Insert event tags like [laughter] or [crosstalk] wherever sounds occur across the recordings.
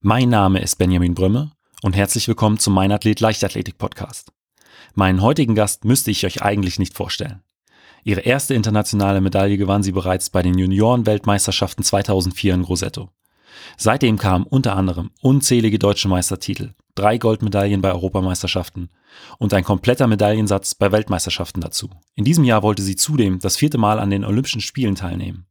Mein Name ist Benjamin Brömme und herzlich willkommen zum Mein Athlet Leichtathletik Podcast. Meinen heutigen Gast müsste ich euch eigentlich nicht vorstellen. Ihre erste internationale Medaille gewann sie bereits bei den Junioren-Weltmeisterschaften 2004 in Grosseto. Seitdem kamen unter anderem unzählige deutsche Meistertitel, drei Goldmedaillen bei Europameisterschaften und ein kompletter Medaillensatz bei Weltmeisterschaften dazu. In diesem Jahr wollte sie zudem das vierte Mal an den Olympischen Spielen teilnehmen.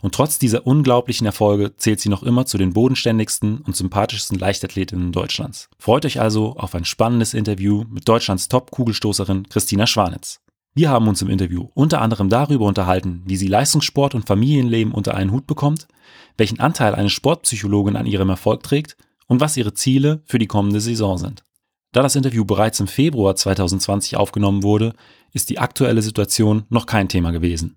Und trotz dieser unglaublichen Erfolge zählt sie noch immer zu den bodenständigsten und sympathischsten Leichtathletinnen Deutschlands. Freut euch also auf ein spannendes Interview mit Deutschlands Top-Kugelstoßerin Christina Schwanitz. Wir haben uns im Interview unter anderem darüber unterhalten, wie sie Leistungssport und Familienleben unter einen Hut bekommt, welchen Anteil eine Sportpsychologin an ihrem Erfolg trägt und was ihre Ziele für die kommende Saison sind. Da das Interview bereits im Februar 2020 aufgenommen wurde, ist die aktuelle Situation noch kein Thema gewesen.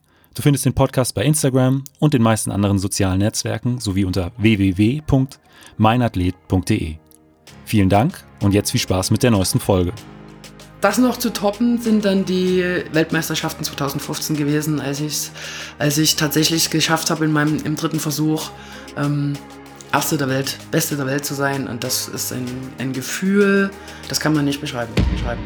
Du findest den Podcast bei Instagram und den meisten anderen sozialen Netzwerken sowie unter www.meinathlet.de. Vielen Dank und jetzt viel Spaß mit der neuesten Folge. Das noch zu toppen sind dann die Weltmeisterschaften 2015 gewesen, als, ich's, als ich tatsächlich geschafft habe, in meinem im dritten Versuch ähm, Erste der Welt, Beste der Welt zu sein. Und das ist ein, ein Gefühl, das kann man nicht beschreiben. beschreiben.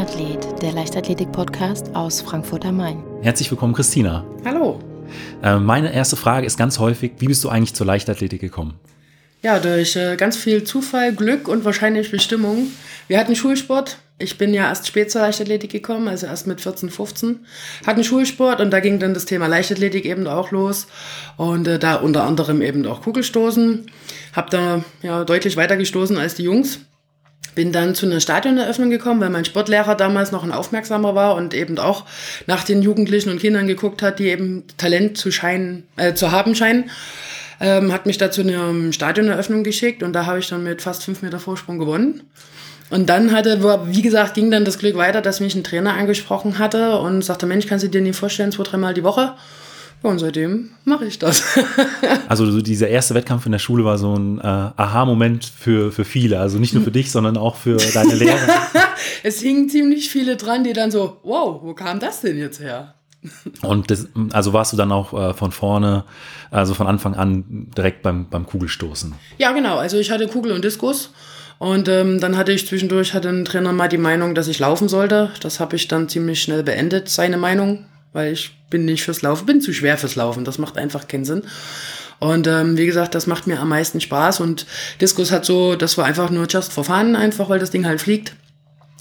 Leichtathletik-Podcast aus Frankfurt am Main. Herzlich willkommen, Christina. Hallo. Äh, meine erste Frage ist ganz häufig, wie bist du eigentlich zur Leichtathletik gekommen? Ja, durch äh, ganz viel Zufall, Glück und wahrscheinlich Bestimmung. Wir hatten Schulsport. Ich bin ja erst spät zur Leichtathletik gekommen, also erst mit 14, 15. Hatten Schulsport und da ging dann das Thema Leichtathletik eben auch los. Und äh, da unter anderem eben auch Kugelstoßen. Hab da ja, deutlich weiter gestoßen als die Jungs bin dann zu einer Stadioneröffnung gekommen, weil mein Sportlehrer damals noch ein Aufmerksamer war und eben auch nach den Jugendlichen und Kindern geguckt hat, die eben Talent zu scheinen, äh, zu haben scheinen. Ähm, hat mich da zu einer Stadioneröffnung geschickt und da habe ich dann mit fast fünf Meter Vorsprung gewonnen. Und dann hatte, wie gesagt, ging dann das Glück weiter, dass mich ein Trainer angesprochen hatte und sagte, Mensch, kannst du dir nicht vorstellen, zwei, dreimal die Woche? Ja, und seitdem mache ich das. [laughs] also dieser erste Wettkampf in der Schule war so ein äh, Aha-Moment für, für viele. Also nicht nur für dich, sondern auch für deine Lehrer. [laughs] es hingen ziemlich viele dran, die dann so, wow, wo kam das denn jetzt her? Und das, also warst du dann auch äh, von vorne, also von Anfang an direkt beim, beim Kugelstoßen? Ja, genau. Also ich hatte Kugel und Diskus. Und ähm, dann hatte ich zwischendurch, hatte ein Trainer mal die Meinung, dass ich laufen sollte. Das habe ich dann ziemlich schnell beendet, seine Meinung weil ich bin nicht fürs Laufen, bin zu schwer fürs Laufen. Das macht einfach keinen Sinn. Und ähm, wie gesagt, das macht mir am meisten Spaß. Und Diskus hat so, das war einfach nur just for fun, einfach weil das Ding halt fliegt.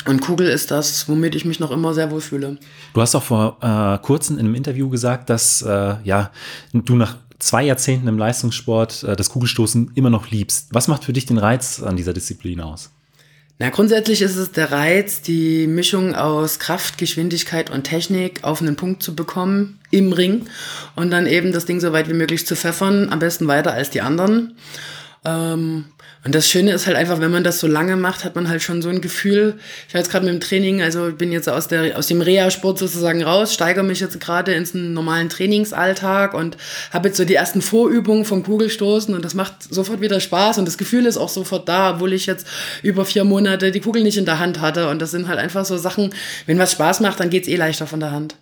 Und Kugel ist das, womit ich mich noch immer sehr wohl fühle. Du hast auch vor äh, kurzem in einem Interview gesagt, dass äh, ja, du nach zwei Jahrzehnten im Leistungssport äh, das Kugelstoßen immer noch liebst. Was macht für dich den Reiz an dieser Disziplin aus? Na, grundsätzlich ist es der Reiz, die Mischung aus Kraft, Geschwindigkeit und Technik auf einen Punkt zu bekommen im Ring und dann eben das Ding so weit wie möglich zu pfeffern, am besten weiter als die anderen. Ähm, und das Schöne ist halt einfach, wenn man das so lange macht, hat man halt schon so ein Gefühl. Ich war jetzt gerade mit dem Training, also bin jetzt aus, der, aus dem Reha-Sport sozusagen raus, steigere mich jetzt gerade ins normalen Trainingsalltag und habe jetzt so die ersten Vorübungen vom Kugelstoßen und das macht sofort wieder Spaß und das Gefühl ist auch sofort da, obwohl ich jetzt über vier Monate die Kugel nicht in der Hand hatte. Und das sind halt einfach so Sachen, wenn was Spaß macht, dann geht's eh leichter von der Hand.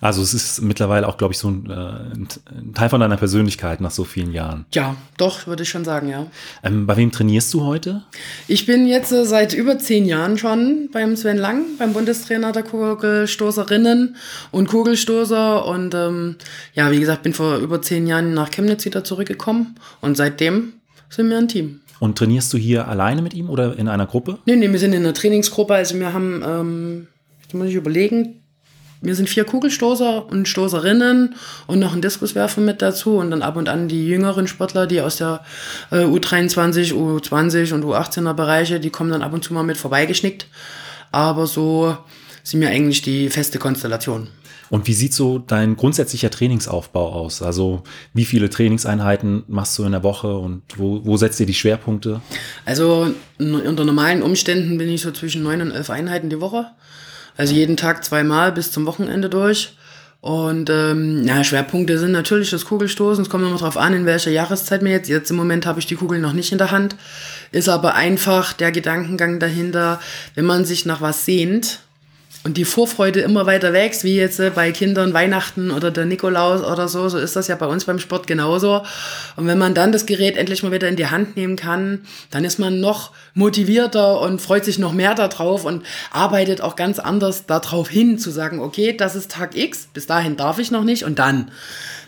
Also es ist mittlerweile auch, glaube ich, so ein, äh, ein, Teil von deiner Persönlichkeit nach so vielen Jahren. Ja, doch, würde ich schon sagen, ja. Ähm, bei wem trainierst du heute? Ich bin jetzt äh, seit über zehn Jahren schon beim Sven Lang, beim Bundestrainer der Kugelstoßerinnen und Kugelstoßer. Und ähm, ja, wie gesagt, bin vor über zehn Jahren nach Chemnitz wieder zurückgekommen. Und seitdem sind wir ein Team. Und trainierst du hier alleine mit ihm oder in einer Gruppe? Nee, nee, wir sind in einer Trainingsgruppe. Also wir haben, ähm, jetzt muss ich überlegen, wir sind vier Kugelstoßer und Stoßerinnen und noch ein Diskuswerfer mit dazu und dann ab und an die jüngeren Sportler, die aus der äh, U23, U20 und U18er Bereiche, die kommen dann ab und zu mal mit vorbeigeschnickt. Aber so sind wir eigentlich die feste Konstellation. Und wie sieht so dein grundsätzlicher Trainingsaufbau aus? Also wie viele Trainingseinheiten machst du in der Woche und wo, wo setzt ihr die Schwerpunkte? Also unter normalen Umständen bin ich so zwischen neun und elf Einheiten die Woche. Also jeden Tag zweimal bis zum Wochenende durch. Und ähm, ja, Schwerpunkte sind natürlich das Kugelstoßen. Es kommt immer darauf an, in welcher Jahreszeit mir jetzt. Jetzt im Moment habe ich die Kugel noch nicht in der Hand. Ist aber einfach der Gedankengang dahinter, wenn man sich nach was sehnt, und die Vorfreude immer weiter wächst, wie jetzt äh, bei Kindern Weihnachten oder der Nikolaus oder so, so ist das ja bei uns beim Sport genauso. Und wenn man dann das Gerät endlich mal wieder in die Hand nehmen kann, dann ist man noch motivierter und freut sich noch mehr darauf und arbeitet auch ganz anders darauf hin, zu sagen, okay, das ist Tag X, bis dahin darf ich noch nicht und dann.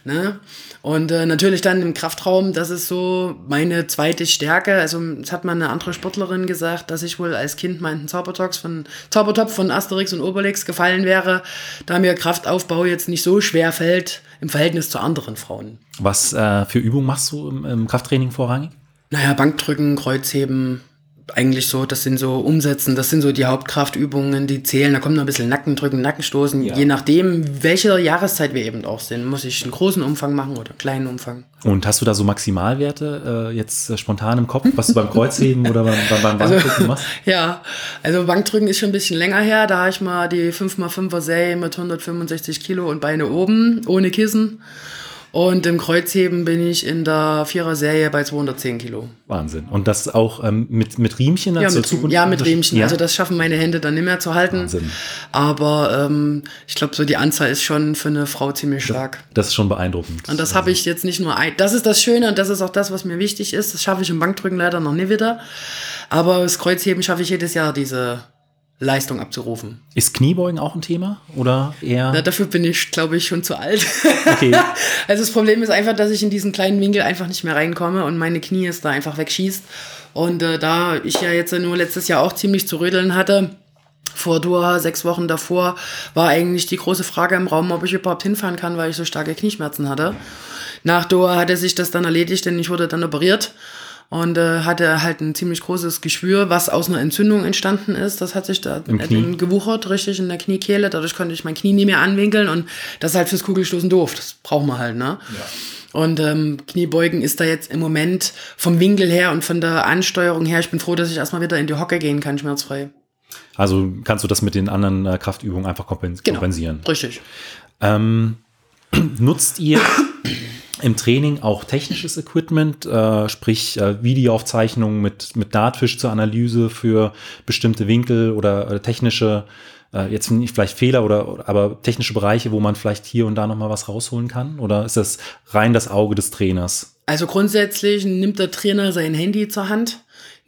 Ne? Und äh, natürlich dann im Kraftraum, das ist so meine zweite Stärke. Also es hat mal eine andere Sportlerin gesagt, dass ich wohl als Kind mal in den Zaubertopf von, Zaubertopf von Asterix und Obelix gefallen wäre, da mir Kraftaufbau jetzt nicht so schwer fällt im Verhältnis zu anderen Frauen. Was äh, für Übungen machst du im, im Krafttraining vorrangig? Naja, Bankdrücken, Kreuzheben, eigentlich so, das sind so Umsetzen, das sind so die Hauptkraftübungen, die zählen. Da kommt noch ein bisschen Nackendrücken, Nackenstoßen. Ja. Je nachdem, welche Jahreszeit wir eben auch sind, muss ich einen großen Umfang machen oder einen kleinen Umfang. Und hast du da so Maximalwerte äh, jetzt äh, spontan im Kopf, was du beim Kreuzheben oder beim, beim, beim also, Bankdrücken also, machst? [laughs] Ja, also Bankdrücken ist schon ein bisschen länger her. Da habe ich mal die 5x5er Serie mit 165 Kilo und Beine oben, ohne Kissen. Und im Kreuzheben bin ich in der Vierer-Serie bei 210 Kilo. Wahnsinn. Und das auch ähm, mit, mit Riemchen? Ja, mit, ja, mit Riemchen. Ja. Also das schaffen meine Hände dann nicht mehr zu halten. Wahnsinn. Aber ähm, ich glaube, so die Anzahl ist schon für eine Frau ziemlich stark. Das, das ist schon beeindruckend. Und das habe ich jetzt nicht nur ein. Das ist das Schöne und das ist auch das, was mir wichtig ist. Das schaffe ich im Bankdrücken leider noch nie wieder. Aber das Kreuzheben schaffe ich jedes Jahr diese Leistung abzurufen. Ist Kniebeugen auch ein Thema oder eher? Na, dafür bin ich, glaube ich, schon zu alt. Okay. [laughs] also das Problem ist einfach, dass ich in diesen kleinen Winkel einfach nicht mehr reinkomme und meine Knie es da einfach wegschießt. Und äh, da ich ja jetzt nur letztes Jahr auch ziemlich zu rödeln hatte, vor Doha, sechs Wochen davor, war eigentlich die große Frage im Raum, ob ich überhaupt hinfahren kann, weil ich so starke Knieschmerzen hatte. Nach Doha hatte sich das dann erledigt, denn ich wurde dann operiert und äh, hatte halt ein ziemlich großes Geschwür, was aus einer Entzündung entstanden ist. Das hat sich da Im gewuchert, richtig in der Kniekehle. Dadurch konnte ich mein Knie nie mehr anwinkeln und das ist halt fürs Kugelstoßen doof. Das braucht man halt, ne? Ja. Und ähm, Kniebeugen ist da jetzt im Moment vom Winkel her und von der Ansteuerung her, ich bin froh, dass ich erstmal wieder in die Hocke gehen kann, schmerzfrei. Also kannst du das mit den anderen äh, Kraftübungen einfach kompens genau, kompensieren? Richtig. Ähm, [clears throat] nutzt ihr im Training auch technisches Equipment, äh, sprich äh, Videoaufzeichnungen mit, mit Dartfisch zur Analyse für bestimmte Winkel oder äh, technische, äh, jetzt nicht vielleicht Fehler oder, aber technische Bereiche, wo man vielleicht hier und da nochmal was rausholen kann? Oder ist das rein das Auge des Trainers? Also grundsätzlich nimmt der Trainer sein Handy zur Hand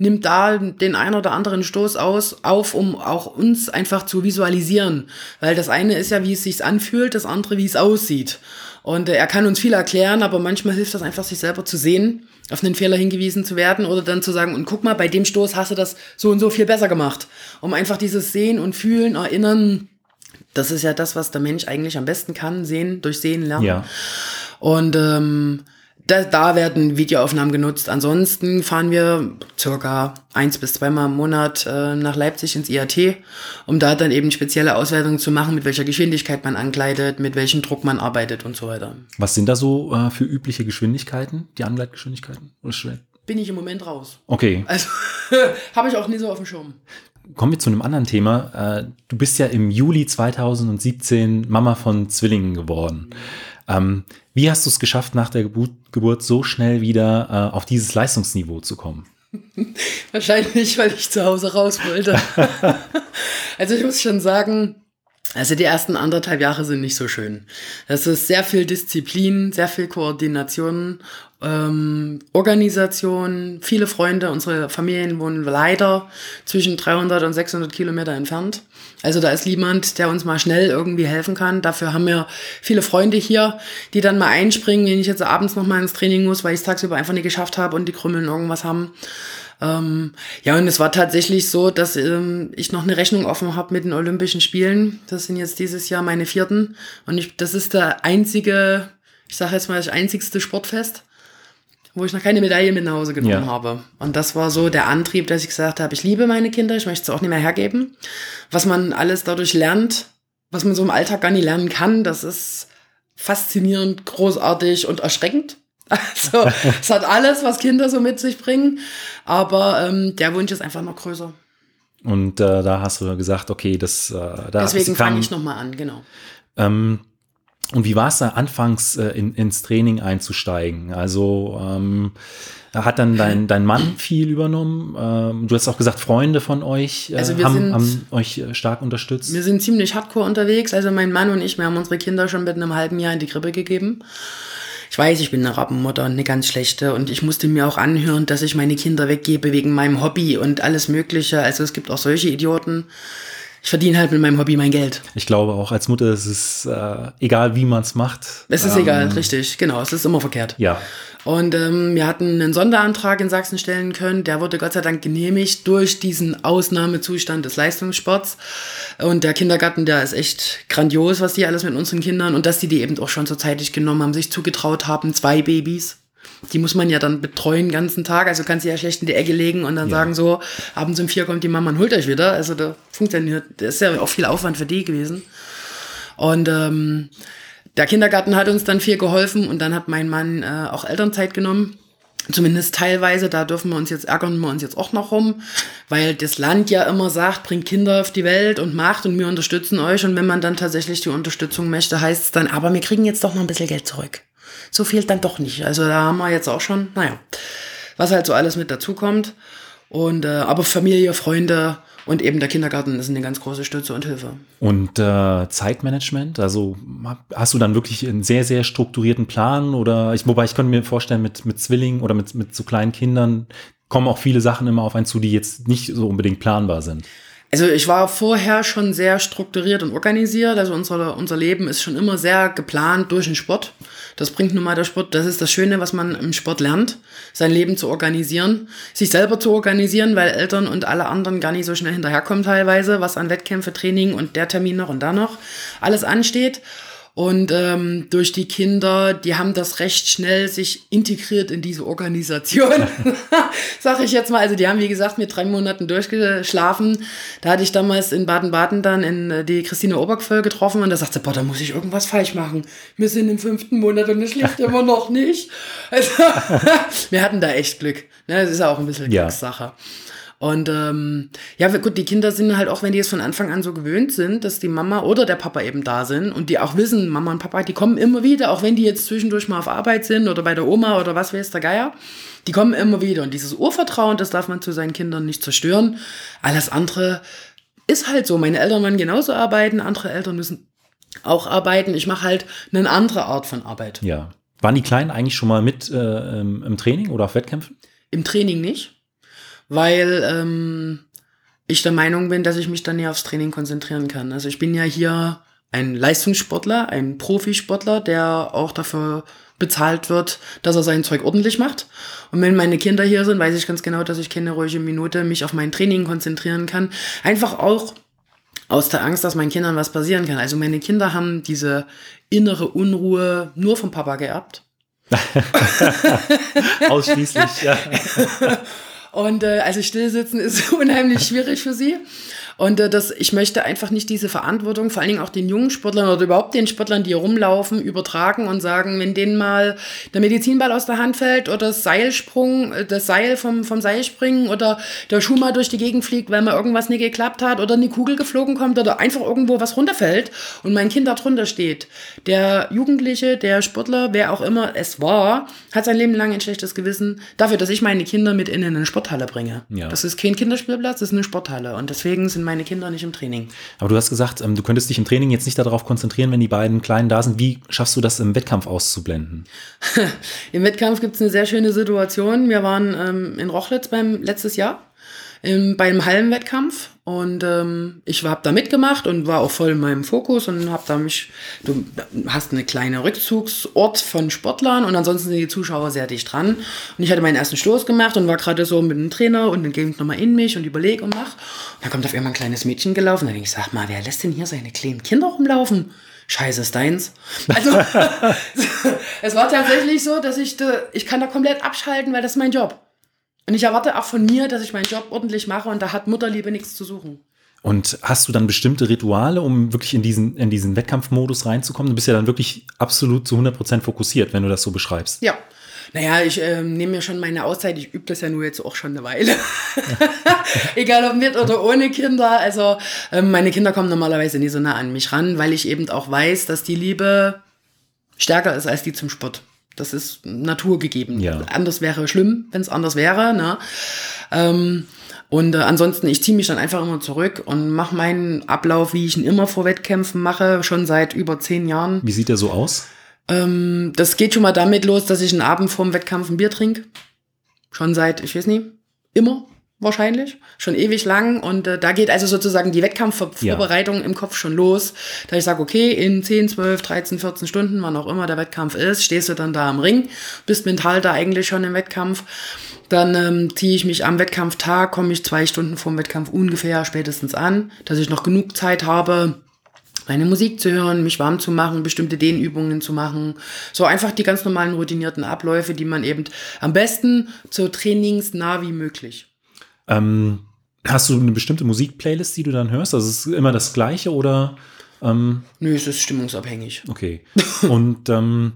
nimmt da den ein oder anderen Stoß aus, auf, um auch uns einfach zu visualisieren. Weil das eine ist ja, wie es sich anfühlt, das andere, wie es aussieht. Und äh, er kann uns viel erklären, aber manchmal hilft das einfach, sich selber zu sehen, auf einen Fehler hingewiesen zu werden oder dann zu sagen, und guck mal, bei dem Stoß hast du das so und so viel besser gemacht. Um einfach dieses Sehen und Fühlen, Erinnern, das ist ja das, was der Mensch eigentlich am besten kann, sehen, durch Sehen lernen. Ja. Und ähm, da, da werden Videoaufnahmen genutzt. Ansonsten fahren wir circa eins bis zweimal im Monat äh, nach Leipzig ins IAT, um da dann eben spezielle Auswertungen zu machen, mit welcher Geschwindigkeit man ankleidet, mit welchem Druck man arbeitet und so weiter. Was sind da so äh, für übliche Geschwindigkeiten, die Angleitgeschwindigkeiten? Bin ich im Moment raus. Okay. Also [laughs] habe ich auch nie so auf dem Schirm. Kommen wir zu einem anderen Thema. Äh, du bist ja im Juli 2017 Mama von Zwillingen geworden. Mhm. Ähm, wie hast du es geschafft, nach der Geburt, Geburt so schnell wieder äh, auf dieses Leistungsniveau zu kommen? [laughs] Wahrscheinlich, weil ich zu Hause raus wollte. [laughs] also ich muss schon sagen, also die ersten anderthalb Jahre sind nicht so schön. Das ist sehr viel Disziplin, sehr viel Koordination ähm, Organisation, viele Freunde, unsere Familien wohnen leider zwischen 300 und 600 Kilometer entfernt. Also da ist niemand, der uns mal schnell irgendwie helfen kann. Dafür haben wir viele Freunde hier, die dann mal einspringen, wenn ich jetzt abends noch mal ins Training muss, weil ich es tagsüber einfach nicht geschafft habe und die Krümmeln irgendwas haben. Ähm, ja, und es war tatsächlich so, dass ähm, ich noch eine Rechnung offen habe mit den Olympischen Spielen. Das sind jetzt dieses Jahr meine vierten. Und ich, das ist der einzige, ich sage jetzt mal, das einzigste Sportfest, wo ich noch keine Medaille mit nach Hause genommen ja. habe. Und das war so der Antrieb, dass ich gesagt habe, ich liebe meine Kinder, ich möchte es auch nicht mehr hergeben. Was man alles dadurch lernt, was man so im Alltag gar nicht lernen kann, das ist faszinierend, großartig und erschreckend. [laughs] Also es hat alles, was Kinder so mit sich bringen, aber ähm, der Wunsch ist einfach noch größer. Und äh, da hast du gesagt, okay, das äh, da Deswegen fange ich nochmal an, genau. Ähm, und wie war es da anfangs äh, in, ins Training einzusteigen? Also ähm, hat dann dein, dein Mann viel übernommen? Ähm, du hast auch gesagt, Freunde von euch äh, also haben, sind, haben, euch äh, stark unterstützt. Wir sind ziemlich hardcore unterwegs. Also mein Mann und ich, wir haben unsere Kinder schon mit einem halben Jahr in die Krippe gegeben. Ich weiß, ich bin eine Rappenmutter und eine ganz schlechte und ich musste mir auch anhören, dass ich meine Kinder weggebe wegen meinem Hobby und alles Mögliche. Also es gibt auch solche Idioten ich verdiene halt mit meinem Hobby mein Geld. Ich glaube auch als Mutter ist es äh, egal, wie man es macht. Es ist ähm, egal, richtig, genau. Es ist immer verkehrt. Ja. Und ähm, wir hatten einen Sonderantrag in Sachsen stellen können. Der wurde Gott sei Dank genehmigt durch diesen Ausnahmezustand des Leistungssports. Und der Kindergarten, der ist echt grandios, was die alles mit unseren Kindern und dass die die eben auch schon so zeitig genommen haben, sich zugetraut haben, zwei Babys die muss man ja dann betreuen den ganzen Tag. Also kannst du ja schlecht in die Ecke legen und dann ja. sagen so, abends um vier kommt die Mama und holt euch wieder. Also da funktioniert, das ist ja auch viel Aufwand für die gewesen. Und ähm, der Kindergarten hat uns dann viel geholfen und dann hat mein Mann äh, auch Elternzeit genommen. Zumindest teilweise, da dürfen wir uns jetzt ärgern wir uns jetzt auch noch rum, weil das Land ja immer sagt, bringt Kinder auf die Welt und macht und wir unterstützen euch. Und wenn man dann tatsächlich die Unterstützung möchte, heißt es dann, aber wir kriegen jetzt doch noch ein bisschen Geld zurück so fehlt dann doch nicht. Also da haben wir jetzt auch schon, naja, was halt so alles mit dazukommt. Und äh, aber Familie, Freunde und eben der Kindergarten ist eine ganz große Stütze und Hilfe. Und äh, Zeitmanagement, also hast du dann wirklich einen sehr, sehr strukturierten Plan oder ich, wobei ich könnte mir vorstellen, mit, mit Zwillingen oder mit, mit so kleinen Kindern kommen auch viele Sachen immer auf einen zu, die jetzt nicht so unbedingt planbar sind. Also ich war vorher schon sehr strukturiert und organisiert. Also unser, unser Leben ist schon immer sehr geplant durch den Sport. Das bringt nun mal der Sport. Das ist das Schöne, was man im Sport lernt, sein Leben zu organisieren, sich selber zu organisieren, weil Eltern und alle anderen gar nicht so schnell hinterherkommen teilweise, was an Wettkämpfe, Training und der Termin noch und da noch alles ansteht. Und ähm, durch die Kinder, die haben das recht schnell sich integriert in diese Organisation, [laughs] sag ich jetzt mal. Also die haben, wie gesagt, mit drei Monaten durchgeschlafen. Da hatte ich damals in Baden-Baden dann in äh, die Christine Obergföll getroffen und da sagte, boah, da muss ich irgendwas falsch machen. Wir sind im fünften Monat und es schläft [laughs] immer noch nicht. Also, [laughs] wir hatten da echt Glück. Ne? Das ist ja auch ein bisschen ja. Und ähm, ja, gut, die Kinder sind halt auch, wenn die es von Anfang an so gewöhnt sind, dass die Mama oder der Papa eben da sind und die auch wissen, Mama und Papa, die kommen immer wieder, auch wenn die jetzt zwischendurch mal auf Arbeit sind oder bei der Oma oder was weiß der Geier, die kommen immer wieder. Und dieses Urvertrauen, das darf man zu seinen Kindern nicht zerstören. Alles andere ist halt so. Meine Eltern wollen genauso arbeiten, andere Eltern müssen auch arbeiten. Ich mache halt eine andere Art von Arbeit. Ja. Waren die Kleinen eigentlich schon mal mit äh, im Training oder auf Wettkämpfen? Im Training nicht weil ähm, ich der Meinung bin, dass ich mich dann ja aufs Training konzentrieren kann. Also ich bin ja hier ein Leistungssportler, ein Profisportler, der auch dafür bezahlt wird, dass er sein Zeug ordentlich macht. Und wenn meine Kinder hier sind, weiß ich ganz genau, dass ich keine ruhige Minute mich auf mein Training konzentrieren kann. Einfach auch aus der Angst, dass meinen Kindern was passieren kann. Also meine Kinder haben diese innere Unruhe nur vom Papa geerbt. [laughs] Ausschließlich, ja. [laughs] Und äh, also stillsitzen ist [laughs] unheimlich schwierig für sie. Und äh, das, ich möchte einfach nicht diese Verantwortung, vor allen Dingen auch den jungen Sportlern oder überhaupt den Sportlern, die hier rumlaufen, übertragen und sagen, wenn denen mal der Medizinball aus der Hand fällt oder das Seilsprung, äh, das Seil vom, vom Seil springen oder der Schuh mal durch die Gegend fliegt, weil mal irgendwas nicht geklappt hat oder eine Kugel geflogen kommt oder einfach irgendwo was runterfällt und mein Kind da drunter steht. Der Jugendliche, der Sportler, wer auch immer es war, hat sein Leben lang ein schlechtes Gewissen dafür, dass ich meine Kinder mit in eine Sporthalle bringe. Ja. Das ist kein Kinderspielplatz, das ist eine Sporthalle. Und deswegen sind meine meine Kinder nicht im Training. Aber du hast gesagt, ähm, du könntest dich im Training jetzt nicht darauf konzentrieren, wenn die beiden Kleinen da sind. Wie schaffst du das im Wettkampf auszublenden? [laughs] Im Wettkampf gibt es eine sehr schöne Situation. Wir waren ähm, in Rochlitz beim letztes Jahr im, beim Hallenwettkampf und ähm, ich habe da mitgemacht und war auch voll in meinem Fokus und habe da mich, du hast eine kleine Rückzugsort von Sportlern und ansonsten sind die Zuschauer sehr dicht dran und ich hatte meinen ersten Stoß gemacht und war gerade so mit dem Trainer und dann gehe ich nochmal in mich und überlege und mach. Und da kommt auf einmal ein kleines Mädchen gelaufen, da denke ich, sag mal, wer lässt denn hier seine kleinen Kinder rumlaufen? Scheiße ist deins. Also [laughs] [laughs] es war tatsächlich so, dass ich, ich kann da komplett abschalten, weil das ist mein Job. Und ich erwarte auch von mir, dass ich meinen Job ordentlich mache und da hat Mutterliebe nichts zu suchen. Und hast du dann bestimmte Rituale, um wirklich in diesen, in diesen Wettkampfmodus reinzukommen? Du bist ja dann wirklich absolut zu 100% fokussiert, wenn du das so beschreibst. Ja. Naja, ich äh, nehme mir schon meine Auszeit. Ich übe das ja nur jetzt auch schon eine Weile. [laughs] Egal ob mit oder ohne Kinder. Also äh, meine Kinder kommen normalerweise nie so nah an mich ran, weil ich eben auch weiß, dass die Liebe stärker ist als die zum Sport. Das ist naturgegeben. Ja. Anders wäre schlimm, wenn es anders wäre. Ne? Ähm, und äh, ansonsten, ich ziehe mich dann einfach immer zurück und mache meinen Ablauf, wie ich ihn immer vor Wettkämpfen mache, schon seit über zehn Jahren. Wie sieht der so aus? Ähm, das geht schon mal damit los, dass ich einen Abend vorm Wettkampf ein Bier trinke. Schon seit, ich weiß nicht, immer wahrscheinlich, schon ewig lang. Und äh, da geht also sozusagen die Wettkampfvorbereitung ja. im Kopf schon los. Da ich sage, okay, in 10, 12, 13, 14 Stunden, wann auch immer der Wettkampf ist, stehst du dann da am Ring, bist mental da eigentlich schon im Wettkampf. Dann ähm, ziehe ich mich am Wettkampftag, komme ich zwei Stunden vorm Wettkampf ungefähr spätestens an, dass ich noch genug Zeit habe, meine Musik zu hören, mich warm zu machen, bestimmte Dehnübungen zu machen. So einfach die ganz normalen routinierten Abläufe, die man eben am besten so trainingsnah wie möglich ähm, hast du eine bestimmte Musikplaylist, die du dann hörst? Also ist es immer das gleiche oder? Ähm, Nö, es ist stimmungsabhängig. Okay. Und ähm,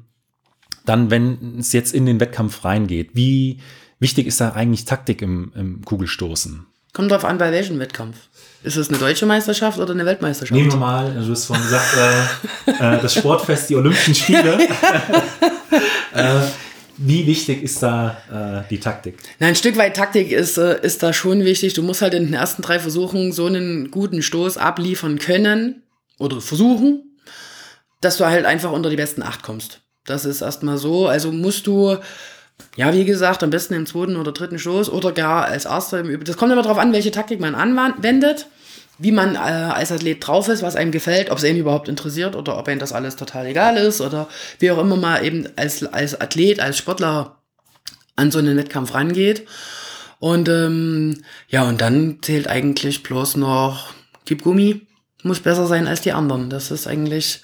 dann, wenn es jetzt in den Wettkampf reingeht, wie wichtig ist da eigentlich Taktik im, im Kugelstoßen? Kommt drauf an, bei welchem Wettkampf. Ist es eine deutsche Meisterschaft oder eine Weltmeisterschaft? Nehmen wir mal, du hast vorhin gesagt, äh, äh, das Sportfest, die Olympischen Spiele. [laughs] äh, wie wichtig ist da äh, die Taktik? Na, ein Stück weit Taktik ist, äh, ist da schon wichtig. Du musst halt in den ersten drei Versuchen so einen guten Stoß abliefern können oder versuchen, dass du halt einfach unter die besten acht kommst. Das ist erstmal so. Also musst du, ja, wie gesagt, am besten im zweiten oder dritten Stoß oder gar als erster im Übrigen. Das kommt immer darauf an, welche Taktik man anwendet wie man äh, als Athlet drauf ist, was einem gefällt, ob es einen überhaupt interessiert oder ob einem das alles total egal ist oder wie auch immer man eben als, als Athlet, als Sportler an so einen Wettkampf rangeht. Und ähm, ja, und dann zählt eigentlich bloß noch Gib Gummi, muss besser sein als die anderen. Das ist eigentlich,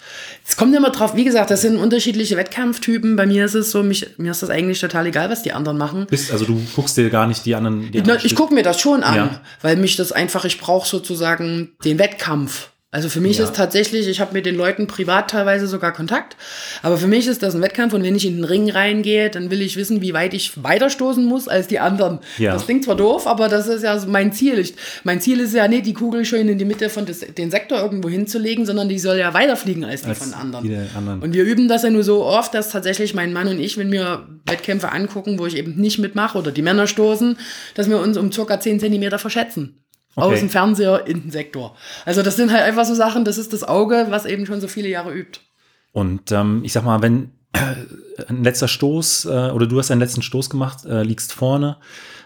es kommt immer drauf, wie gesagt, das sind unterschiedliche Wettkampftypen. Bei mir ist es so, mich, mir ist das eigentlich total egal, was die anderen machen. Bist, also du guckst dir gar nicht die anderen. Die ich, ich gucke mir das schon an, ja. weil mich das einfach, ich brauche sozusagen den Wettkampf. Also für mich ja. ist tatsächlich, ich habe mit den Leuten privat teilweise sogar Kontakt, aber für mich ist das ein Wettkampf und wenn ich in den Ring reingehe, dann will ich wissen, wie weit ich weiter stoßen muss als die anderen. Ja. Das klingt zwar doof, aber das ist ja mein Ziel. Ich, mein Ziel ist ja nicht, die Kugel schön in die Mitte von des, den Sektor irgendwo hinzulegen, sondern die soll ja weiterfliegen als die als von anderen. Die anderen. Und wir üben das ja nur so oft, dass tatsächlich mein Mann und ich, wenn wir Wettkämpfe angucken, wo ich eben nicht mitmache oder die Männer stoßen, dass wir uns um circa 10 Zentimeter verschätzen. Okay. Aus dem Fernseher in den Sektor. Also das sind halt einfach so Sachen, das ist das Auge, was eben schon so viele Jahre übt. Und ähm, ich sag mal, wenn äh, ein letzter Stoß äh, oder du hast einen letzten Stoß gemacht, äh, liegst vorne,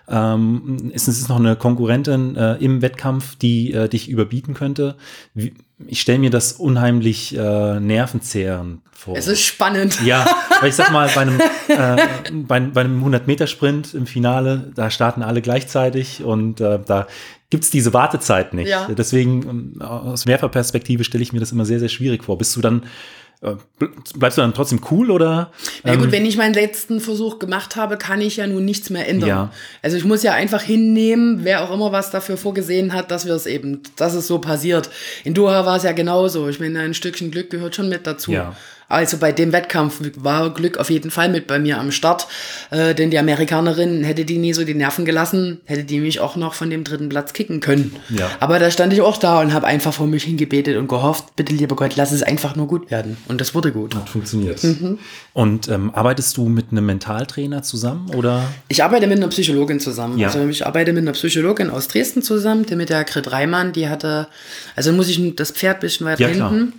ähm, ist es noch eine Konkurrentin äh, im Wettkampf, die äh, dich überbieten könnte? Wie, ich stelle mir das unheimlich äh, nervenzehrend vor. Es ist spannend. Ja, weil ich sag mal, bei einem, [laughs] äh, bei, bei einem 100-Meter-Sprint im Finale, da starten alle gleichzeitig und äh, da gibt's diese Wartezeit nicht. Ja. Deswegen ähm, aus Werferperspektive stelle ich mir das immer sehr, sehr schwierig vor. Bist du dann äh, Bleibst du dann trotzdem cool oder? Na ähm, gut, wenn ich meinen letzten Versuch gemacht habe, kann ich ja nun nichts mehr ändern. Ja. Also ich muss ja einfach hinnehmen, wer auch immer was dafür vorgesehen hat, dass wir es eben, dass es so passiert. In Doha war es ja genauso. Ich meine, ein Stückchen Glück gehört schon mit dazu. Ja. Also bei dem Wettkampf war Glück auf jeden Fall mit bei mir am Start, äh, denn die Amerikanerin hätte die nie so die Nerven gelassen, hätte die mich auch noch von dem dritten Platz kicken können. Ja. Aber da stand ich auch da und habe einfach vor mich hingebetet und gehofft, bitte lieber Gott, lass es einfach nur gut werden. Und das wurde gut. Hat funktioniert. Und ähm, arbeitest du mit einem Mentaltrainer zusammen oder? Ich arbeite mit einer Psychologin zusammen. Ja. Also ich arbeite mit einer Psychologin aus Dresden zusammen, die mit der Grit Reimann, die hatte, also muss ich das Pferd ein bisschen weiter Ja, klar. hinten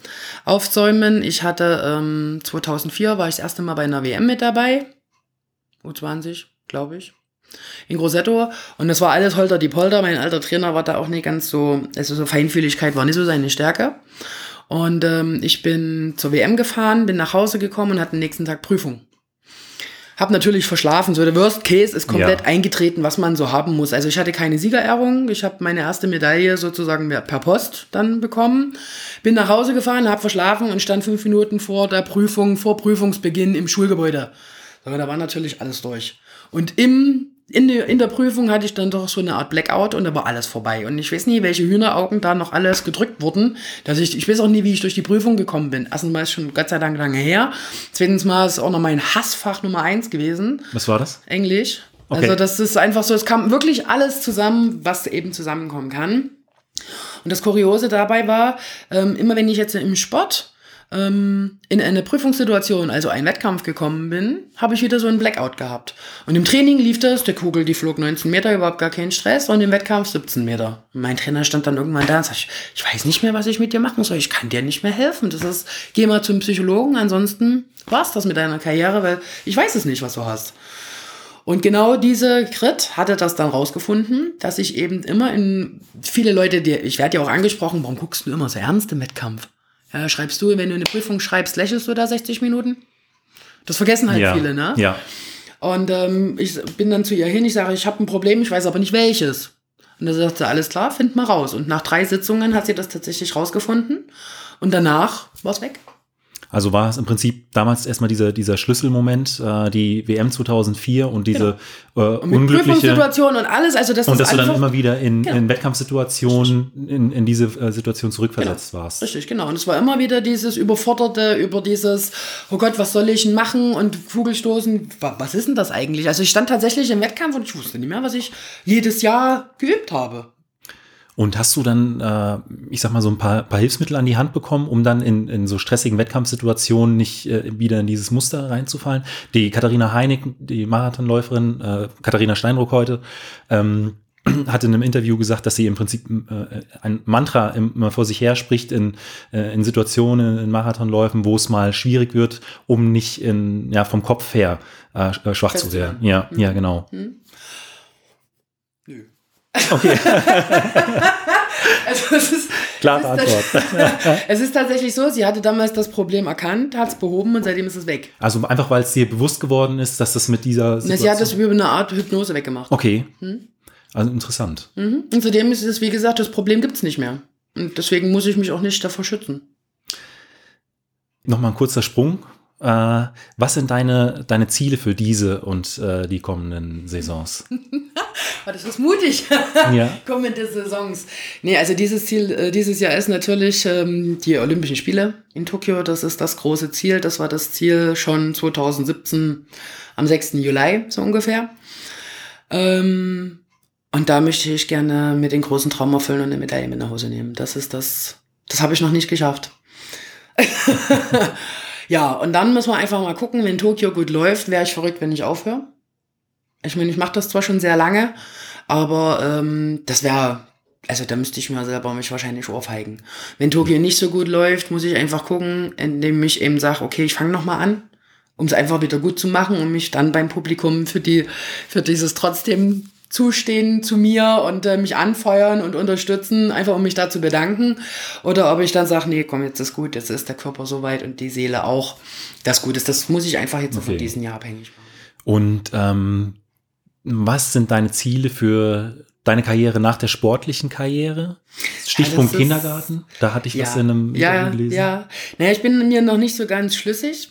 aufzäumen. Ich hatte ähm, 2004 war ich das erste Mal bei einer WM mit dabei. U20, glaube ich. In Grosseto. Und das war alles holter die Polter. Mein alter Trainer war da auch nicht ganz so, also so Feinfühligkeit war nicht so seine Stärke. Und ähm, ich bin zur WM gefahren, bin nach Hause gekommen und hatte den nächsten Tag Prüfung. Hab natürlich verschlafen. So der Worst Case ist komplett Ja. eingetreten, was man so haben muss. Also ich hatte keine Siegerehrung. Ich habe meine erste Medaille sozusagen per Post dann bekommen. Bin nach Hause gefahren, habe verschlafen und stand fünf Minuten vor der Prüfung, vor Prüfungsbeginn im Schulgebäude. So, da war natürlich alles durch. Und im, in, der, in der Prüfung hatte ich dann doch so eine Art Blackout und da war alles vorbei. Und ich weiß nie, welche Hühneraugen da noch alles gedrückt wurden. Dass ich, ich weiß auch nie, wie ich durch die Prüfung gekommen bin. Erstens mal ist schon Gott sei Dank lange her. Zweitens mal ist auch noch mein Hassfach Nummer eins gewesen. Was war das? Englisch. Okay. Also das ist einfach so, es kam wirklich alles zusammen, was eben zusammenkommen kann. Und das Kuriose dabei war, ähm, immer wenn ich jetzt im Sport ähm, in eine Prüfungssituation, also einen Wettkampf gekommen bin, habe ich wieder so einen Blackout gehabt. Und im Training lief das, der Kugel, die flog 19 Meter, überhaupt gar kein Stress, und im Wettkampf 17 Meter. Mein Trainer stand dann irgendwann da und sagte, ich weiß nicht mehr, was ich mit dir machen soll, ich kann dir nicht mehr helfen. Das ist, geh mal zum Psychologen, ansonsten war's das mit deiner Karriere, weil ich weiß es nicht, was du hast. Und genau diese Grit hatte das dann rausgefunden, dass ich eben immer in viele Leute, die, ich werde ja auch angesprochen, warum guckst du immer so ernst im Wettkampf? Ja, schreibst du, wenn du eine Prüfung schreibst, lächelst du da 60 Minuten? Das vergessen halt ja. viele, ne? Ja. Und ähm, ich bin dann zu ihr hin, ich sage, ich habe ein Problem, ich weiß aber nicht welches. Und da sagt sie, alles klar, find mal raus. Und nach drei Sitzungen hat sie das tatsächlich rausgefunden. Und danach war es weg. Also war es im Prinzip damals erstmal dieser, dieser Schlüsselmoment, äh, die WM 2004 und diese äh, Genau. Und mit unglückliche. Prüfungssituationen und alles, also das Und dass du dann immer wieder in, Genau. in Wettkampfsituationen in, in diese äh, Situation zurückversetzt warst. Richtig, genau. Und es war immer wieder dieses Überforderte, über dieses, oh Gott, was soll ich denn machen? Und Kugelstoßen, wa- was ist denn das eigentlich? Also ich stand tatsächlich im Wettkampf und ich wusste nicht mehr, was ich jedes Jahr geübt habe. Und hast du dann, äh, ich sag mal, so ein paar, paar Hilfsmittel an die Hand bekommen, um dann in, in so stressigen Wettkampfsituationen nicht äh, wieder in dieses Muster reinzufallen? Die Katharina Heinig, die Marathonläuferin, äh, Katharina Steinruck heute, ähm, [clears throat] hat in einem Interview gesagt, dass sie im Prinzip äh, ein Mantra immer vor sich her spricht in, äh, in Situationen, in Marathonläufen, wo es mal schwierig wird, um nicht in, ja, vom Kopf her äh, schwach zu Fest werden. werden. Ja, ja, genau. Nö. Okay, [laughs] Also es ist, klare es ist, Antwort. [laughs] es ist tatsächlich so, sie hatte damals das Problem erkannt, hat es behoben und seitdem ist es weg. Also einfach, weil es dir bewusst geworden ist, dass das mit dieser Na, Sie hat das Situation... über eine Art Hypnose weggemacht. Okay. Also interessant. Mhm. Und zudem ist es, wie gesagt, das Problem gibt es nicht mehr. Und deswegen muss ich mich auch nicht davor schützen. Nochmal ein kurzer Sprung. Äh, was sind deine, deine Ziele für diese und äh, die kommenden Saisons? [laughs] Das ist mutig. [laughs] Ja. Kommende Saisons. Nee, also dieses Ziel äh, dieses Jahr ist natürlich ähm, die Olympischen Spiele in Tokio. Das ist das große Ziel. Das war das Ziel schon 2017 am 6. Juli, so ungefähr. Ähm, und da möchte ich gerne mit den großen Traum erfüllen und eine Medaille mit nach Hause nehmen. Das ist das, das habe ich noch nicht geschafft. [laughs] ja, und dann müssen wir einfach mal gucken, wenn Tokio gut läuft, wäre ich verrückt, wenn ich aufhöre. Ich meine, ich mache das zwar schon sehr lange, aber ähm, das wäre, also da müsste ich mir selber mich wahrscheinlich ohrfeigen. Wenn Tokio nicht so gut läuft, muss ich einfach gucken, indem ich eben sage, okay, ich fange nochmal an, um es einfach wieder gut zu machen und mich dann beim Publikum für die, für dieses trotzdem zustehen zu mir und äh, mich anfeuern und unterstützen, einfach um mich da zu bedanken. Oder ob ich dann sage, nee, komm, jetzt ist gut, jetzt ist der Körper soweit und die Seele auch, das gut ist. Das muss ich einfach jetzt so von Okay. diesem Jahr abhängig machen. Und ähm, was sind deine Ziele für deine Karriere nach der sportlichen Karriere? Stichpunkt ist- Kindergarten. Da hatte ich was in einem ja, gelesen. Ja, naja, ich bin mir noch nicht so ganz schlüssig.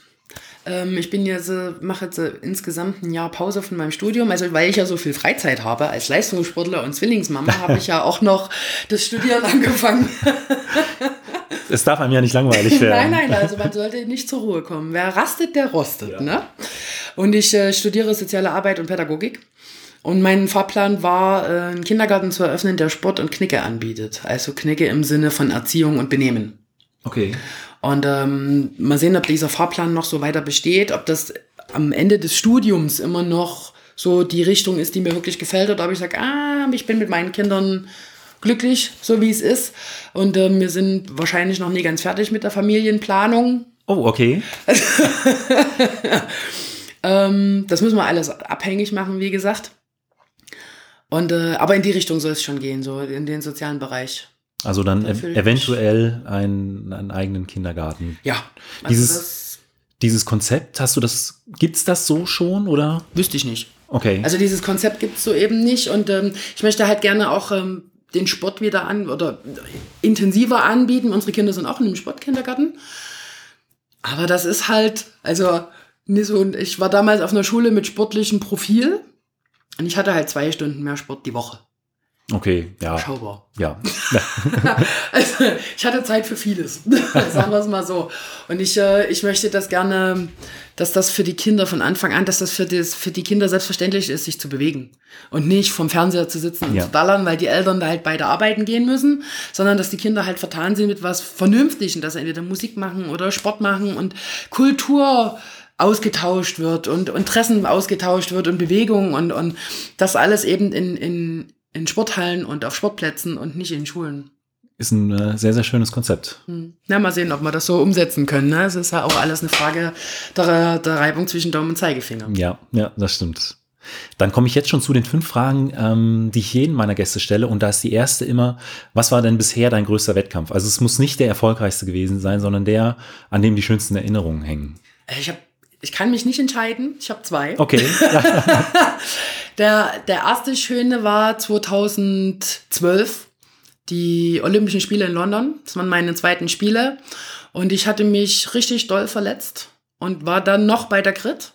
Ähm, ich bin jetzt, mache jetzt insgesamt ein Jahr Pause von meinem Studium. Also weil ich ja so viel Freizeit habe als Leistungssportler und Zwillingsmama, [laughs] habe ich ja auch noch das Studieren angefangen. [laughs] es darf einem ja nicht langweilig werden. nein, nein, also man sollte nicht zur Ruhe kommen. Wer rastet, der rostet. Ja. Ne? Und ich äh, studiere soziale Arbeit und Pädagogik. Und mein Fahrplan war, äh, einen Kindergarten zu eröffnen, der Sport und Knicke anbietet. Also Knicke im Sinne von Erziehung und Benehmen. Okay. Und ähm, mal sehen, ob dieser Fahrplan noch so weiter besteht, ob das am Ende des Studiums immer noch so die Richtung ist, die mir wirklich gefällt, oder ob ich sage, ah, ich bin mit meinen Kindern glücklich, so wie es ist. Und äh, wir sind wahrscheinlich noch nie ganz fertig mit der Familienplanung. Oh, okay. [laughs] ähm, das müssen wir alles abhängig machen, wie gesagt. Und, äh, aber in die Richtung soll es schon gehen, so in den sozialen Bereich. Also dann ev eventuell einen, einen, eigenen Kindergarten. Ja. Also dieses, dieses Konzept, hast du das, gibt's das so schon oder? Wüsste ich nicht. Okay. Also dieses Konzept gibt's so eben nicht und ähm, ich möchte halt gerne auch ähm, den Sport wieder an oder intensiver anbieten. Unsere Kinder sind auch in einem Sportkindergarten. Aber das ist halt, also nicht so, ich war damals auf einer Schule mit sportlichem Profil und ich hatte halt zwei Stunden mehr Sport die Woche. Okay, ja. Schaubar. Ja. [laughs] also, ich hatte Zeit für vieles, [laughs] sagen wir es mal so. Und ich, äh, ich möchte das gerne, dass das für die Kinder von Anfang an, dass das für, das für die Kinder selbstverständlich ist, sich zu bewegen. Und nicht vom Fernseher zu sitzen und ja. zu dallern, weil die Eltern da halt beide arbeiten gehen müssen, sondern dass die Kinder halt vertan sind mit was Vernünftigem, dass sie entweder Musik machen oder Sport machen und Kultur ausgetauscht wird und Interessen ausgetauscht wird und Bewegung und, und das alles eben in, in, in Sporthallen und auf Sportplätzen und nicht in Schulen. Ist ein äh, sehr, sehr schönes Konzept. Hm. Na, mal sehen, ob wir das so umsetzen können. Ne? Es ist ja auch alles eine Frage der, der Reibung zwischen Daumen und Zeigefinger. Ja, ja, das stimmt. Dann komme ich jetzt schon zu den fünf Fragen, ähm, die ich jeden meiner Gäste stelle. Und da ist die erste immer, was war denn bisher dein größter Wettkampf? Also es muss nicht der erfolgreichste gewesen sein, sondern der, an dem die schönsten Erinnerungen hängen. Ich habe ich kann mich nicht entscheiden. Ich habe zwei. Okay. [laughs] [laughs] der, der erste schöne war 2012, die Olympischen Spiele in London. Das waren meine zweiten Spiele. Und ich hatte mich richtig doll verletzt und war dann noch bei der Grit.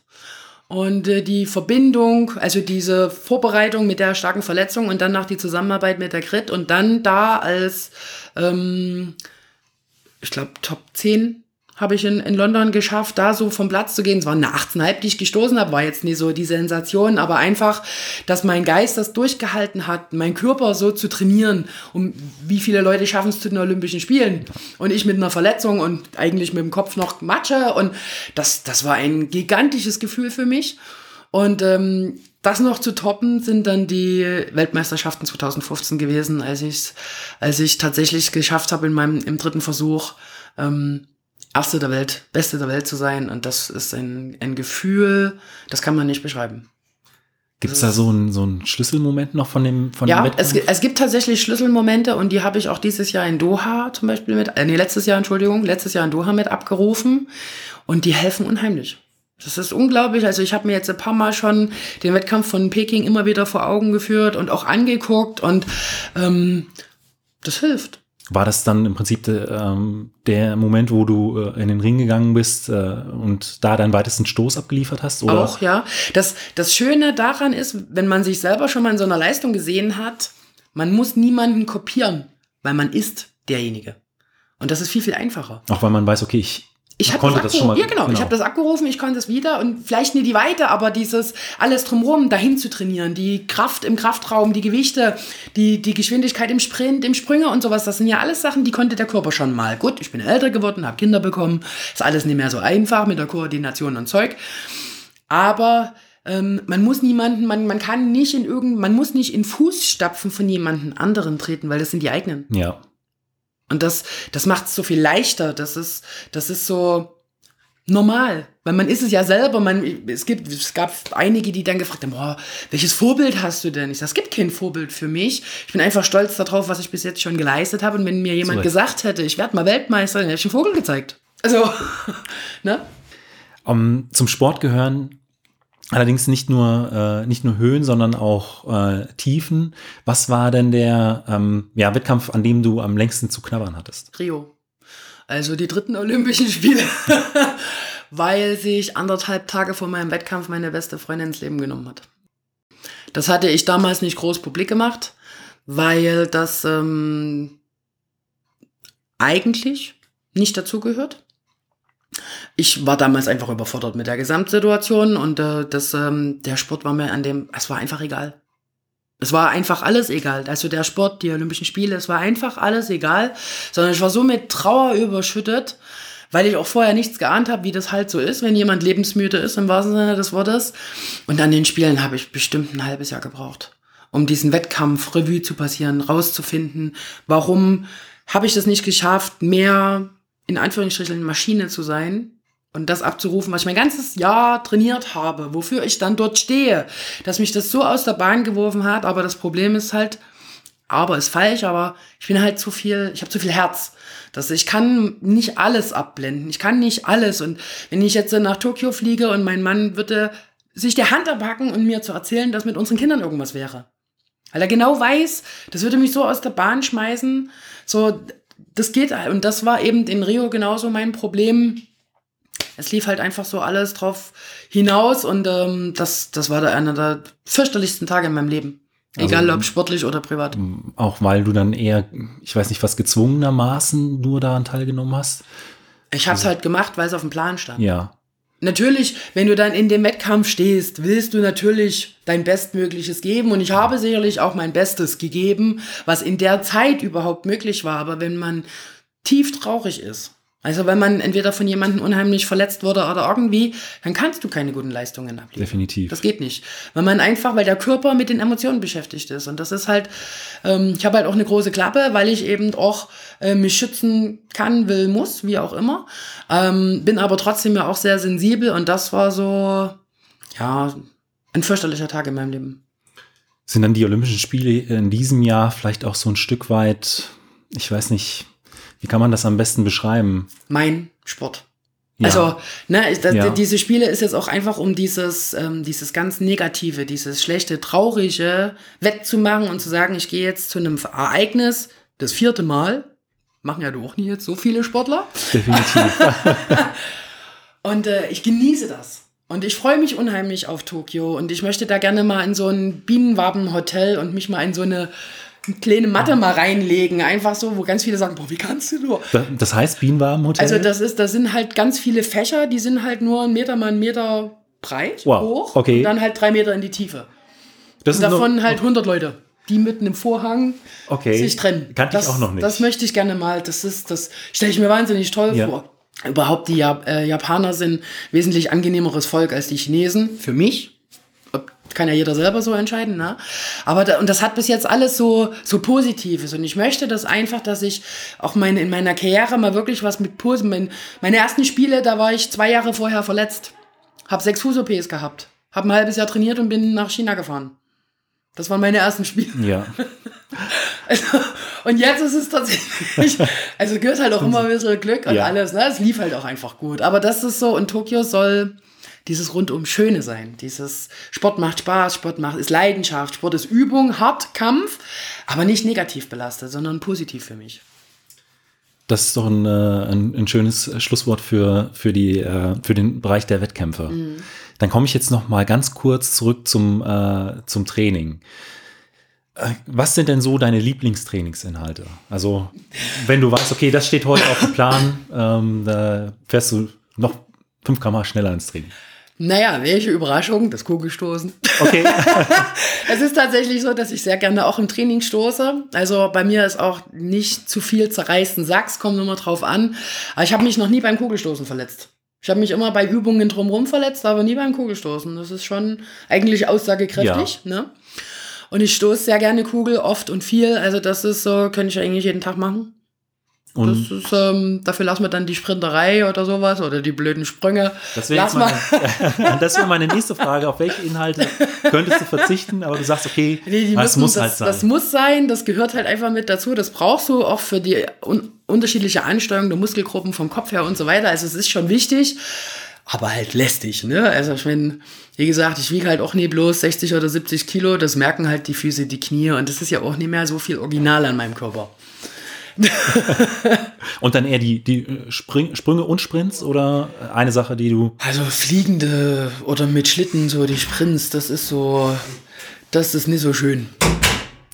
Und äh, die Verbindung, also diese Vorbereitung mit der starken Verletzung und dann noch die Zusammenarbeit mit der Grit und dann da als, ähm, ich glaube, Top 10 habe ich in, in London geschafft, da so vom Platz zu gehen. Es war eine 18,5, die ich gestoßen habe, war jetzt nie so die Sensation, aber einfach, dass mein Geist das durchgehalten hat, mein Körper so zu trainieren. Um wie viele Leute schaffen es zu den Olympischen Spielen? Und ich mit einer Verletzung und eigentlich mit dem Kopf noch Matsche. Und das, das war ein gigantisches Gefühl für mich. Und ähm, das noch zu toppen sind dann die Weltmeisterschaften 2015 gewesen, als ich als ich tatsächlich geschafft habe in meinem im dritten Versuch ähm, Erste der Welt, Beste der Welt zu sein. Und das ist ein, ein Gefühl, das kann man nicht beschreiben. Gibt es da so einen, so einen Schlüsselmoment noch von dem von Ja, dem es, es gibt tatsächlich Schlüsselmomente und die habe ich auch dieses Jahr in Doha zum Beispiel mit, äh, nee, letztes Jahr, Entschuldigung, letztes Jahr in Doha mit abgerufen und die helfen unheimlich. Das ist unglaublich. Also ich habe mir jetzt ein paar Mal schon den Wettkampf von Peking immer wieder vor Augen geführt und auch angeguckt und ähm, das hilft. War das dann im Prinzip de, ähm, der Moment, wo du äh, in den Ring gegangen bist äh, und da deinen weitesten Stoß abgeliefert hast? Oder? Auch, ja. Das, das Schöne daran ist, wenn man sich selber schon mal in so einer Leistung gesehen hat, man muss niemanden kopieren, weil man ist derjenige. Und das ist viel, viel einfacher. Auch weil man weiß, okay, ich, ich konnte das, das schon mal. Ja, genau. genau. Ich habe das abgerufen, ich konnte es wieder und vielleicht nie die Weite, aber dieses alles drumherum dahin zu trainieren, die Kraft im Kraftraum, die Gewichte, die, die Geschwindigkeit im Sprint, im Sprünge und sowas, das sind ja alles Sachen, die konnte der Körper schon mal. Gut, ich bin älter geworden, habe Kinder bekommen, ist alles nicht mehr so einfach mit der Koordination und Zeug. Aber ähm, man muss niemanden, man, man kann nicht in irgend, man muss nicht in Fußstapfen von jemandem anderen treten, weil das sind die eigenen. Ja. Und das, das macht es so viel leichter. Das ist, das ist so normal. Weil man ist es ja selber. Man, es, gibt, es gab einige, die dann gefragt haben, boah, welches Vorbild hast du denn? Ich sage, es gibt kein Vorbild für mich. Ich bin einfach stolz darauf, was ich bis jetzt schon geleistet habe. Und wenn mir jemand so gesagt hätte, ich werde mal Weltmeister, dann hätte ich einen Vogel gezeigt. Also, [laughs] ne? Um, zum Sport gehören Allerdings nicht nur, äh, nicht nur Höhen, sondern auch äh, Tiefen. Was war denn der ähm, ja, Wettkampf, an dem du am längsten zu knabbern hattest? Rio. Also die dritten Olympischen Spiele. [laughs] Weil sich anderthalb Tage vor meinem Wettkampf meine beste Freundin ins Leben genommen hat. Das hatte ich damals nicht groß publik gemacht, weil das ähm, eigentlich nicht dazugehört. Ich war damals einfach überfordert mit der Gesamtsituation und äh, das, ähm, der Sport war mir an dem, es war einfach egal. Es war einfach alles egal. Also der Sport, die Olympischen Spiele, es war einfach alles egal, sondern ich war so mit Trauer überschüttet, weil ich auch vorher nichts geahnt habe, wie das halt so ist, wenn jemand lebensmüde ist, im wahrsten Sinne des Wortes. Und an den Spielen habe ich bestimmt ein halbes Jahr gebraucht, um diesen Wettkampf Revue zu passieren, rauszufinden, warum habe ich das nicht geschafft, mehr in Anführungsstrichen Maschine zu sein und das abzurufen, was ich mein ganzes Jahr trainiert habe, wofür ich dann dort stehe, dass mich das so aus der Bahn geworfen hat, aber das Problem ist halt, aber ist falsch, aber ich bin halt zu viel, ich habe zu viel Herz. Dass ich kann nicht alles abblenden. Ich kann nicht alles. Und wenn ich jetzt nach Tokio fliege und mein Mann würde sich die Hand abhacken und mir zu erzählen, dass mit unseren Kindern irgendwas wäre. Weil er genau weiß, das würde mich so aus der Bahn schmeißen. So, das geht. Und das war eben in Rio genauso mein Problem. Es lief halt einfach so alles drauf hinaus und ähm, das, das war da einer der fürchterlichsten Tage in meinem Leben. Also, Egal ob sportlich oder privat. Auch weil du dann eher, ich weiß nicht, was gezwungenermaßen nur daran teilgenommen hast. Ich habe es also, halt gemacht, weil es auf dem Plan stand. Ja. Natürlich, wenn du dann in dem Wettkampf stehst, willst du natürlich dein Bestmögliches geben. Und ich habe sicherlich auch mein Bestes gegeben, was in der Zeit überhaupt möglich war. Aber wenn man tief traurig ist, also wenn man entweder von jemandem unheimlich verletzt wurde oder irgendwie, dann kannst du keine guten Leistungen abliefern. Definitiv. Das geht nicht. Weil man einfach, weil der Körper mit den Emotionen beschäftigt ist. Und das ist halt, ähm, ich habe halt auch eine große Klappe, weil ich eben auch äh, mich schützen kann, will, muss, wie auch immer. Ähm, bin aber trotzdem ja auch sehr sensibel und das war so, ja, ein fürchterlicher Tag in meinem Leben. Sind dann die Olympischen Spiele in diesem Jahr vielleicht auch so ein Stück weit, ich weiß nicht, wie kann man das am besten beschreiben? Mein Sport. Ja. Also, ne, das, ja. diese Spiele ist jetzt auch einfach um dieses, ähm, dieses ganz Negative, dieses schlechte, traurige wettzumachen und zu sagen, ich gehe jetzt zu einem Ereignis, das vierte Mal. Machen ja du auch nie jetzt so viele Sportler. Definitiv. [laughs] und äh, ich genieße das. Und ich freue mich unheimlich auf Tokio und ich möchte da gerne mal in so ein Bienenwabenhotel und mich mal in so eine eine kleine Matte mal reinlegen, einfach so, wo ganz viele sagen, boah, wie kannst du nur? Das heißt Bienenwabenhotel? Also das ist, das sind halt ganz viele Fächer, die sind halt nur ein Meter mal ein Meter breit, wow. hoch okay. und dann halt drei Meter in die Tiefe. Das und davon noch, halt 100 Leute, die mitten im Vorhang okay. sich trennen. Kannte das, ich auch noch nicht. Das möchte ich gerne mal, das ist, das stelle ich mir wahnsinnig toll ja. vor. Überhaupt die Jap äh, Japaner sind wesentlich angenehmeres Volk als die Chinesen, für mich kann ja jeder selber so entscheiden, ne? Aber da, und das hat bis jetzt alles so so Positives und ich möchte das einfach, dass ich auch meine in meiner Karriere mal wirklich was mit Posen. Mein, meine ersten Spiele, da war ich zwei Jahre vorher verletzt, habe sechs Fuß-OPs gehabt, habe ein halbes Jahr trainiert und bin nach China gefahren. Das waren meine ersten Spiele. Ja. [laughs] Also, und jetzt ist es tatsächlich, also gehört halt auch immer ein bisschen Glück und ja. alles, ne? Es lief halt auch einfach gut. Aber das ist so, und Tokio soll dieses rundum Schöne sein. Dieses Sport macht Spaß, Sport macht, ist Leidenschaft, Sport ist Übung, hart, Kampf, aber nicht negativ belastet, sondern positiv für mich. Das ist doch ein, äh, ein, ein schönes Schlusswort für, für, die, äh, für den Bereich der Wettkämpfe. Mhm. Dann komme ich jetzt noch mal ganz kurz zurück zum, äh, zum Training. Was sind denn so deine Lieblingstrainingsinhalte? Also, wenn du weißt, okay, das steht heute auf dem Plan, ähm, da fährst du noch 5 km schneller ins Training. Naja, welche Überraschung, das Kugelstoßen. Okay. [laughs] es ist tatsächlich so, dass ich sehr gerne auch im Training stoße. Also bei mir ist auch nicht zu viel zerreißen Sachs, kommt immer drauf an. Aber ich habe mich noch nie beim Kugelstoßen verletzt. Ich habe mich immer bei Übungen drumherum verletzt, aber nie beim Kugelstoßen. Das ist schon eigentlich aussagekräftig. Ja. Ne? Und ich stoße sehr gerne Kugel, oft und viel. Also das ist so, könnte ich eigentlich jeden Tag machen. Und das ist, ähm, dafür lassen wir dann die Sprinterei oder sowas oder die blöden Sprünge. Das wäre meine, [laughs] wär meine nächste Frage. Auf welche Inhalte könntest du verzichten? Aber du sagst, okay, nee, das muss das, halt sein. Das muss sein, das gehört halt einfach mit dazu. Das brauchst du auch für die un unterschiedliche Ansteuerung der Muskelgruppen vom Kopf her und so weiter. Also es ist schon wichtig, aber halt lästig. Ne? Also ich meine, wie gesagt, ich wiege halt auch nie bloß 60 oder 70 Kilo. Das merken halt die Füße, die Knie und das ist ja auch nicht mehr so viel Original an meinem Körper. [laughs] und dann eher die, die Spring, Sprünge und Sprints oder eine Sache, die du. Also fliegende oder mit Schlitten, so die Sprints, das ist so, das ist nicht so schön.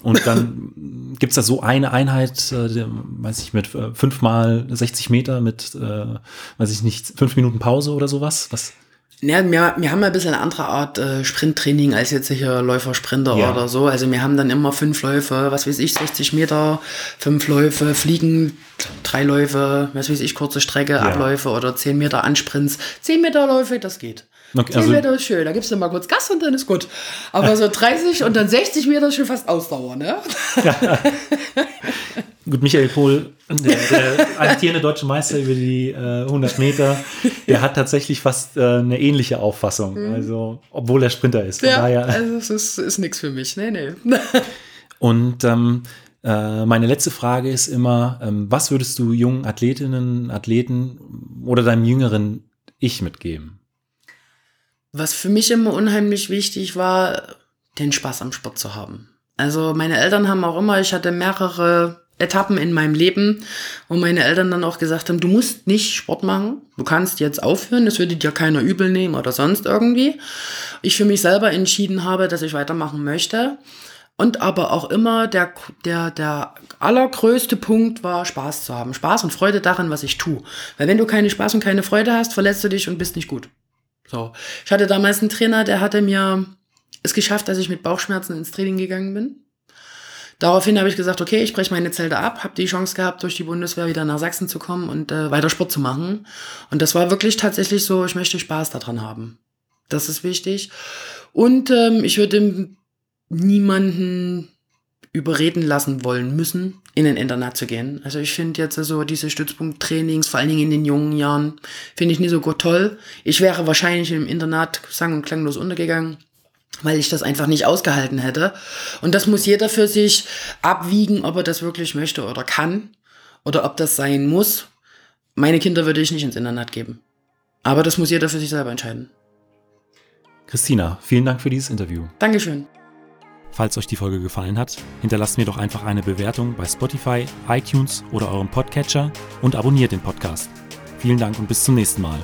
Und dann [laughs] Gibt es da so eine Einheit, äh, weiß ich, mit äh, fünf mal 60 Meter mit, äh, weiß ich nicht, fünf Minuten Pause oder sowas? Was? Ja, wir, wir haben ein bisschen eine andere Art äh, Sprinttraining als jetzt sicher Läufer, Sprinter ja. oder so. Also wir haben dann immer fünf Läufe, was weiß ich, 60 Meter, fünf Läufe, Fliegen, drei Läufe, was weiß ich, kurze Strecke, ja. Abläufe oder zehn Meter Ansprints. Zehn Meter Läufe, das geht. Okay, 10 also Meter ist schön, da gibst du mal kurz Gas und dann ist gut. Aber so 30 und dann 60 Meter ist schon fast Ausdauer, ne? Ja. [laughs] Gut, Michael Pohl, der, der amtierende deutsche Meister über die äh, 100 Meter, der hat tatsächlich fast äh, eine ähnliche Auffassung. Mhm. Also, obwohl er Sprinter ist. ja, daher, also es ist, ist nichts für mich. Nee, nee. [laughs] Und ähm, äh, meine letzte Frage ist immer, ähm, was würdest du jungen Athletinnen, Athleten oder deinem jüngeren Ich mitgeben? Was für mich immer unheimlich wichtig war, den Spaß am Sport zu haben. Also meine Eltern haben auch immer, ich hatte mehrere Etappen in meinem Leben, wo meine Eltern dann auch gesagt haben, du musst nicht Sport machen, du kannst jetzt aufhören, das würde dir keiner übel nehmen oder sonst irgendwie. Ich für mich selber entschieden habe, dass ich weitermachen möchte. Und aber auch immer der, der, der allergrößte Punkt war, Spaß zu haben. Spaß und Freude daran, was ich tue. Weil wenn du keine Spaß und keine Freude hast, verletzt du dich und bist nicht gut. So. Ich hatte damals einen Trainer, der hatte mir es geschafft, dass ich mit Bauchschmerzen ins Training gegangen bin. Daraufhin habe ich gesagt, okay, ich breche meine Zelte ab, habe die Chance gehabt, durch die Bundeswehr wieder nach Sachsen zu kommen und äh, weiter Sport zu machen. Und das war wirklich tatsächlich so, ich möchte Spaß daran haben. Das ist wichtig. Und ähm, ich würde niemanden überreden lassen wollen müssen, in ein Internat zu gehen. Also ich finde jetzt so also diese Stützpunkttrainings, vor allen Dingen in den jungen Jahren, finde ich nicht so gut toll. Ich wäre wahrscheinlich im Internat sang- und klanglos untergegangen weil ich das einfach nicht ausgehalten hätte. Und das muss jeder für sich abwiegen, ob er das wirklich möchte oder kann oder ob das sein muss. Meine Kinder würde ich nicht ins Internat geben. Aber das muss jeder für sich selber entscheiden. Christina, vielen Dank für dieses Interview. Dankeschön. Falls euch die Folge gefallen hat, hinterlasst mir doch einfach eine Bewertung bei Spotify, iTunes oder eurem Podcatcher und abonniert den Podcast. Vielen Dank und bis zum nächsten Mal.